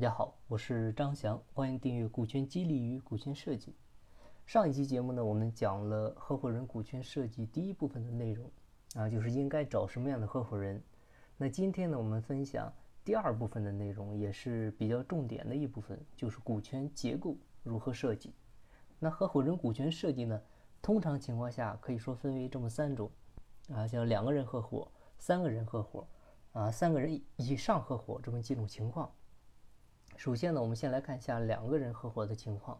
大家好，我是张翔，欢迎订阅《股权激励与股权设计》。上一期节目呢，我们讲了合伙人股权设计第一部分的内容，啊，就是应该找什么样的合伙人。那今天呢，我们分享第二部分的内容，也是比较重点的一部分，就是股权结构如何设计。那合伙人股权设计呢，通常情况下可以说分为这么三种，啊，像两个人合伙、三个人合伙，啊，三个人以上合伙这么几种情况。首先呢，我们先来看一下两个人合伙的情况。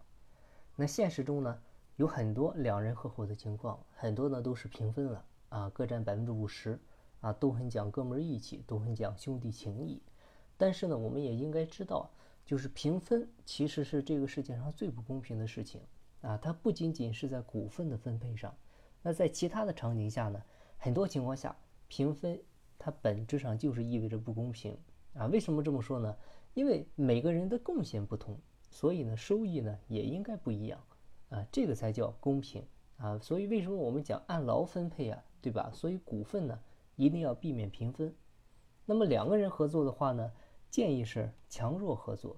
那现实中呢，有很多两人合伙的情况，很多呢都是平分了啊，各占百分之五十啊，都很讲哥们义气，都很讲兄弟情谊。但是呢，我们也应该知道，就是平分其实是这个世界上最不公平的事情啊。它不仅仅是在股份的分配上，那在其他的场景下呢，很多情况下平分它本质上就是意味着不公平啊。为什么这么说呢？因为每个人的贡献不同，所以呢，收益呢也应该不一样，啊，这个才叫公平啊。所以为什么我们讲按劳分配啊，对吧？所以股份呢一定要避免平分。那么两个人合作的话呢，建议是强弱合作，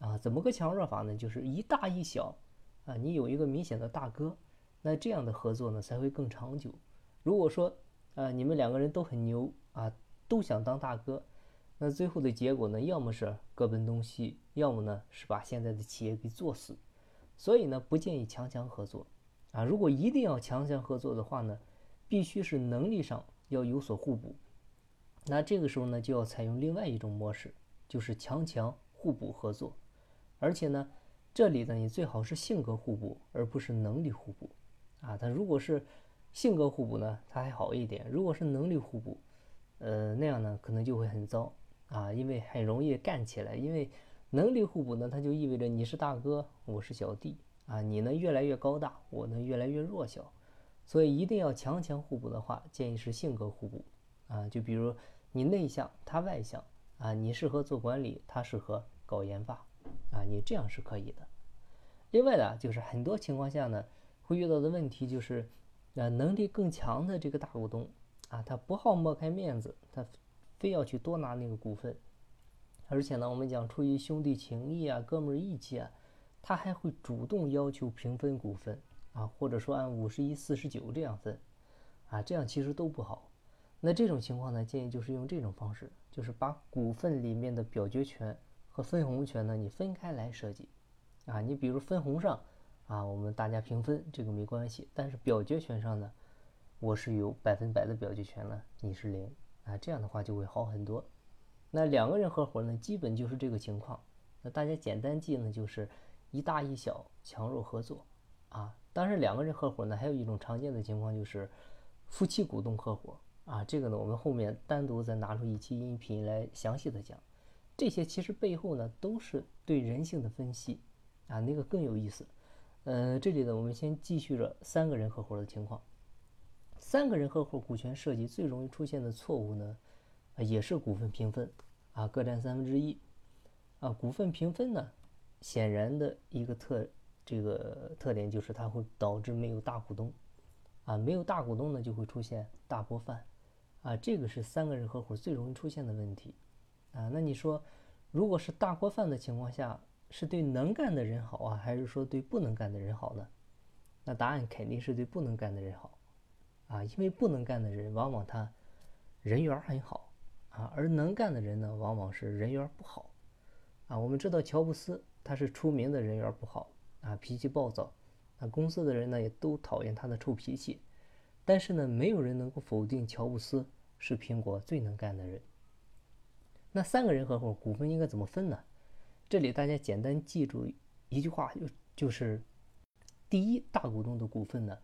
啊，怎么个强弱法呢？就是一大一小，啊，你有一个明显的大哥，那这样的合作呢才会更长久。如果说啊你们两个人都很牛啊，都想当大哥。那最后的结果呢？要么是各奔东西，要么呢是把现在的企业给做死。所以呢，不建议强强合作啊。如果一定要强强合作的话呢，必须是能力上要有所互补。那这个时候呢，就要采用另外一种模式，就是强强互补合作。而且呢，这里呢，你最好是性格互补，而不是能力互补啊。它如果是性格互补呢，它还好一点；如果是能力互补，呃，那样呢，可能就会很糟。啊，因为很容易干起来，因为能力互补呢，它就意味着你是大哥，我是小弟啊，你呢越来越高大，我呢越来越弱小，所以一定要强强互补的话，建议是性格互补啊，就比如你内向，他外向啊，你适合做管理，他适合搞研发啊，你这样是可以的。另外呢，就是很多情况下呢，会遇到的问题就是，呃，能力更强的这个大股东啊，他不好抹开面子，他。非要去多拿那个股份，而且呢，我们讲出于兄弟情谊啊、哥们义气啊，他还会主动要求平分股份啊，或者说按五十一、四十九这样分啊，这样其实都不好。那这种情况呢，建议就是用这种方式，就是把股份里面的表决权和分红权呢，你分开来设计啊。你比如分红上啊，我们大家平分，这个没关系，但是表决权上呢，我是有百分百的表决权了，你是零。啊，这样的话就会好很多。那两个人合伙呢，基本就是这个情况。那大家简单记呢，就是一大一小，强弱合作。啊，当然两个人合伙呢，还有一种常见的情况就是夫妻股东合伙。啊，这个呢，我们后面单独再拿出一期音频来详细的讲。这些其实背后呢，都是对人性的分析。啊，那个更有意思。呃，这里呢，我们先继续着三个人合伙的情况。三个人合伙股权设计最容易出现的错误呢，啊，也是股份平分，啊，各占三分之一，啊，股份平分呢，显然的一个特这个特点就是它会导致没有大股东，啊，没有大股东呢就会出现大锅饭，啊，这个是三个人合伙最容易出现的问题，啊，那你说，如果是大锅饭的情况下，是对能干的人好啊，还是说对不能干的人好呢？那答案肯定是对不能干的人好。啊，因为不能干的人往往他人缘很好啊，而能干的人呢，往往是人缘不好啊。我们知道乔布斯他是出名的人缘不好啊，脾气暴躁，那公司的人呢也都讨厌他的臭脾气。但是呢，没有人能够否定乔布斯是苹果最能干的人。那三个人合伙股份应该怎么分呢？这里大家简单记住一句话，就就是第一大股东的股份呢。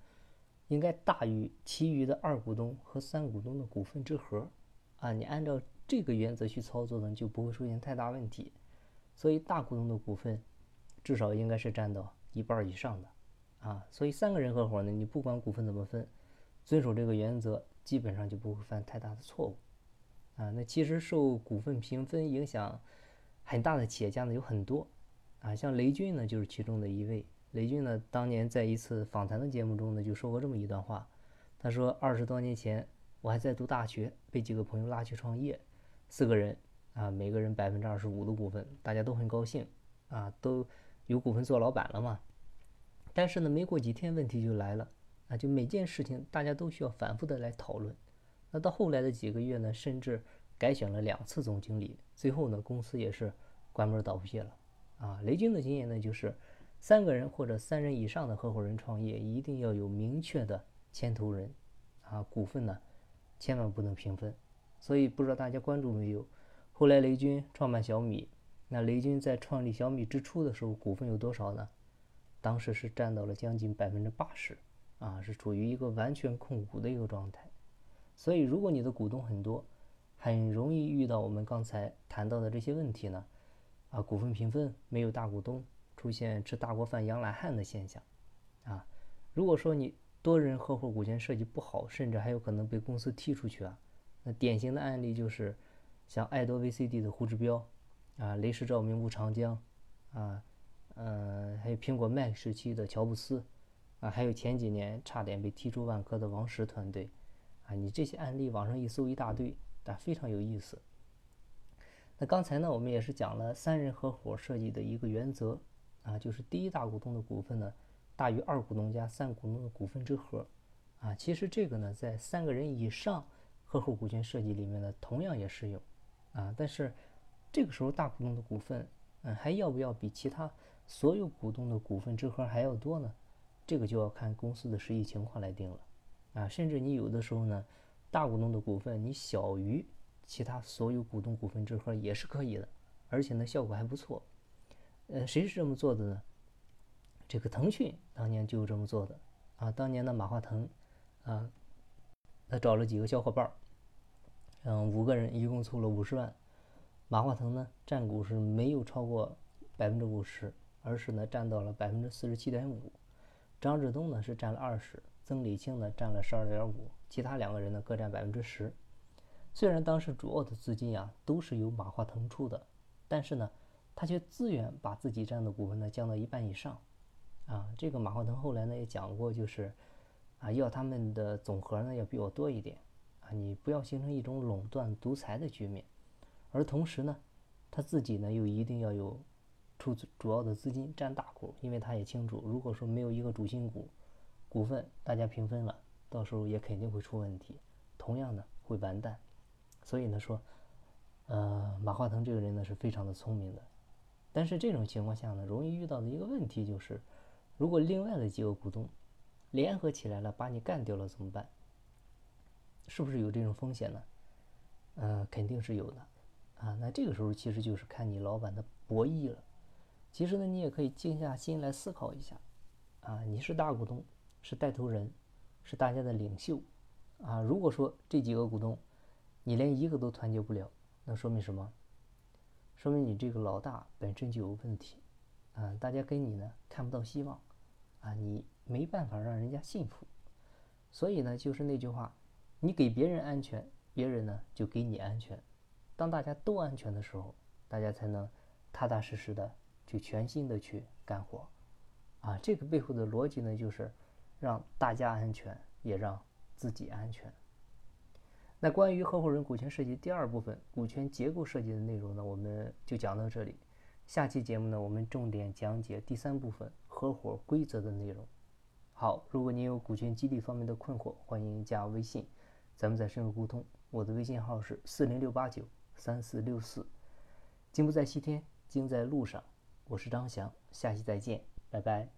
应该大于其余的二股东和三股东的股份之和，啊，你按照这个原则去操作呢，就不会出现太大问题。所以大股东的股份至少应该是占到一半以上的，啊，所以三个人合伙呢，你不管股份怎么分，遵守这个原则，基本上就不会犯太大的错误，啊，那其实受股份平分影响很大的企业家呢有很多，啊，像雷军呢就是其中的一位。雷军呢，当年在一次访谈的节目中呢，就说过这么一段话。他说：“二十多年前，我还在读大学，被几个朋友拉去创业，四个人啊，每个人百分之二十五的股份，大家都很高兴啊，都有股份做老板了嘛。但是呢，没过几天问题就来了啊，就每件事情大家都需要反复的来讨论。那到后来的几个月呢，甚至改选了两次总经理，最后呢，公司也是关门倒闭了。啊，雷军的经验呢，就是三个人或者三人以上的合伙人创业，一定要有明确的牵头人，啊，股份呢，千万不能平分。所以不知道大家关注没有？后来雷军创办小米，那雷军在创立小米之初的时候，股份有多少呢？当时是占到了将近百分之八十，啊，是处于一个完全控股的一个状态。所以，如果你的股东很多，很容易遇到我们刚才谈到的这些问题呢。啊，股份平分没有大股东，出现吃大锅饭养懒汉的现象。啊，如果说你多人合伙股权设计不好，甚至还有可能被公司踢出去啊。那典型的案例就是像爱多 VCD 的胡志标，啊，雷士照明吴长江，啊，嗯，还有苹果 Mac 时期的乔布斯，啊，还有前几年差点被踢出万科的王石团队。啊，你这些案例网上一搜一大堆，但非常有意思。那刚才呢，我们也是讲了三人合伙设计的一个原则，啊，就是第一大股东的股份呢大于二股东加三股东的股份之和，啊，其实这个呢在三个人以上合伙股权设计里面呢同样也适用，啊，但是这个时候大股东的股份，嗯，还要不要比其他所有股东的股份之和还要多呢？这个就要看公司的实际情况来定了。啊，甚至你有的时候呢，大股东的股份你小于其他所有股东股份之和也是可以的，而且呢效果还不错。呃，谁是这么做的呢？这个腾讯当年就这么做的啊。当年的马化腾啊，他找了几个小伙伴儿，嗯，五个人一共凑了五十万。马化腾呢占股是没有超过百分之五十，而是呢占到了百分之四十七点五。张志东呢是占了二十。曾李青呢占了十二点五，其他两个人呢各占百分之十。虽然当时主要的资金啊都是由马化腾出的，但是呢，他却自愿把自己占的股份呢降到一半以上。啊，这个马化腾后来呢也讲过，就是啊要他们的总和呢要比我多一点啊，你不要形成一种垄断独裁的局面。而同时呢，他自己呢又一定要有出主要的资金占大股，因为他也清楚，如果说没有一个主心骨。股份大家平分了，到时候也肯定会出问题，同样呢会完蛋。所以呢说，呃，马化腾这个人呢是非常的聪明的，但是这种情况下呢，容易遇到的一个问题就是，如果另外的几个股东联合起来了把你干掉了怎么办？是不是有这种风险呢？呃，肯定是有的啊。那这个时候其实就是看你老板的博弈了。其实呢，你也可以静下心来思考一下，啊，你是大股东。是带头人，是大家的领袖，啊！如果说这几个股东，你连一个都团结不了，那说明什么？说明你这个老大本身就有问题，啊！大家跟你呢看不到希望，啊！你没办法让人家信服，所以呢，就是那句话，你给别人安全，别人呢就给你安全。当大家都安全的时候，大家才能踏踏实实的去全心的去干活，啊！这个背后的逻辑呢，就是。让大家安全，也让自己安全。那关于合伙人股权设计第二部分股权结构设计的内容呢，我们就讲到这里。下期节目呢，我们重点讲解第三部分合伙规则的内容。好，如果您有股权激励方面的困惑，欢迎加微信，咱们再深入沟通。我的微信号是四零六八九三四六四。金不在西天，金在路上。我是张翔，下期再见，拜拜。